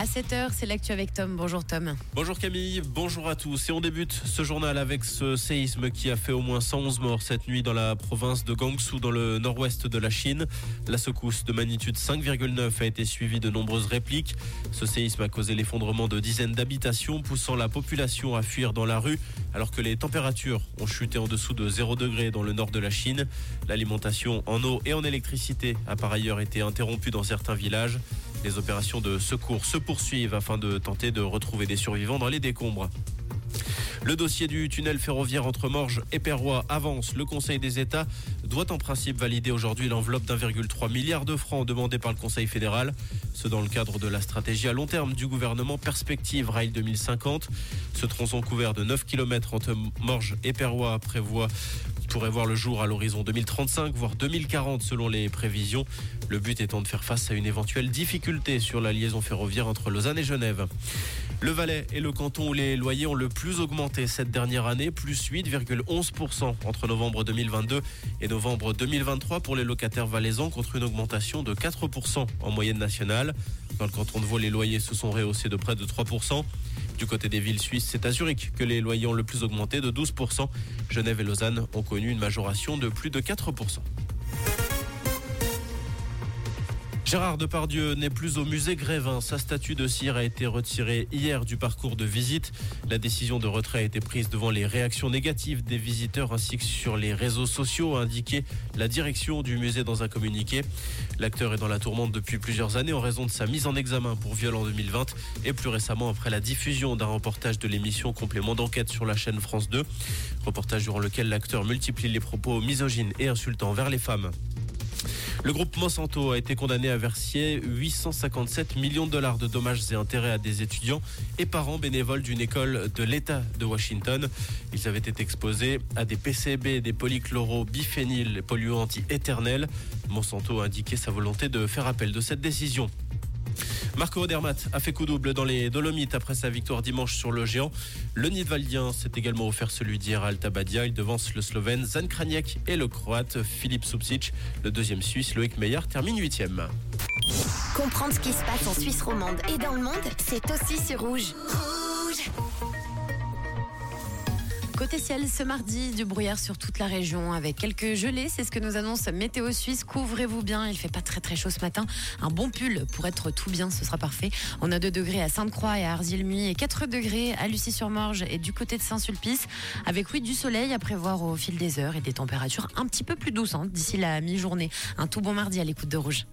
À 7h, c'est l'actu avec Tom. Bonjour Tom. Bonjour Camille, bonjour à tous. Et on débute ce journal avec ce séisme qui a fait au moins 111 morts cette nuit dans la province de Gansu, dans le nord-ouest de la Chine. La secousse de magnitude 5,9 a été suivie de nombreuses répliques. Ce séisme a causé l'effondrement de dizaines d'habitations, poussant la population à fuir dans la rue, alors que les températures ont chuté en dessous de 0 degré dans le nord de la Chine. L'alimentation en eau et en électricité a par ailleurs été interrompue dans certains villages. Les opérations de secours se poursuivent afin de tenter de retrouver des survivants dans les décombres. Le dossier du tunnel ferroviaire entre Morges et Perrois avance. Le Conseil des États doit en principe valider aujourd'hui l'enveloppe d'1,3 milliard de francs demandée par le Conseil fédéral. Ce dans le cadre de la stratégie à long terme du gouvernement Perspective Rail 2050. Ce tronçon couvert de 9 km entre Morges et Perrois prévoit pourrait voir le jour à l'horizon 2035, voire 2040 selon les prévisions. Le but étant de faire face à une éventuelle difficulté sur la liaison ferroviaire entre Lausanne et Genève. Le Valais est le canton où les loyers ont le plus augmenté cette dernière année, plus 8,11% entre novembre 2022 et novembre 2023 pour les locataires valaisans contre une augmentation de 4% en moyenne nationale. Dans le canton de Vaud, les loyers se sont rehaussés de près de 3%. Du côté des villes suisses, c'est à Zurich que les loyers ont le plus augmenté de 12%. Genève et Lausanne ont connu une majoration de plus de 4%. Gérard Depardieu n'est plus au musée Grévin. Sa statue de cire a été retirée hier du parcours de visite. La décision de retrait a été prise devant les réactions négatives des visiteurs ainsi que sur les réseaux sociaux, a indiqué la direction du musée dans un communiqué. L'acteur est dans la tourmente depuis plusieurs années en raison de sa mise en examen pour viol en 2020 et plus récemment après la diffusion d'un reportage de l'émission Complément d'enquête sur la chaîne France 2. Reportage durant lequel l'acteur multiplie les propos misogynes et insultants vers les femmes. Le groupe Monsanto a été condamné à verser 857 millions de dollars de dommages et intérêts à des étudiants et parents bénévoles d'une école de l'État de Washington. Ils avaient été exposés à des PCB, des polychlorobiphényl polluants anti-éternels. Monsanto a indiqué sa volonté de faire appel de cette décision. Marco Odermatt a fait coup double dans les Dolomites après sa victoire dimanche sur le géant. Le Nidwaldien s'est également offert celui d'hier à. Il devance le Slovène Zan Kraniek et le Croate Filip Supsic. Le deuxième Suisse, Loïc Meyer, termine huitième. Comprendre ce qui se passe en Suisse romande et dans le monde, c'est aussi sur Rouge. Côté ciel, ce mardi, du brouillard sur toute la région avec quelques gelées. C'est ce que nous annonce Météo Suisse. Couvrez-vous bien. Il fait pas très très chaud ce matin. Un bon pull pour être tout bien, ce sera parfait. On a 2 degrés à Sainte-Croix et à Arzilmuy et 4 degrés à Lucie-sur-Morge et du côté de Saint-Sulpice. Avec oui, du soleil à prévoir au fil des heures et des températures un petit peu plus douces hein, d'ici la mi-journée. Un tout bon mardi à l'écoute de Rouge.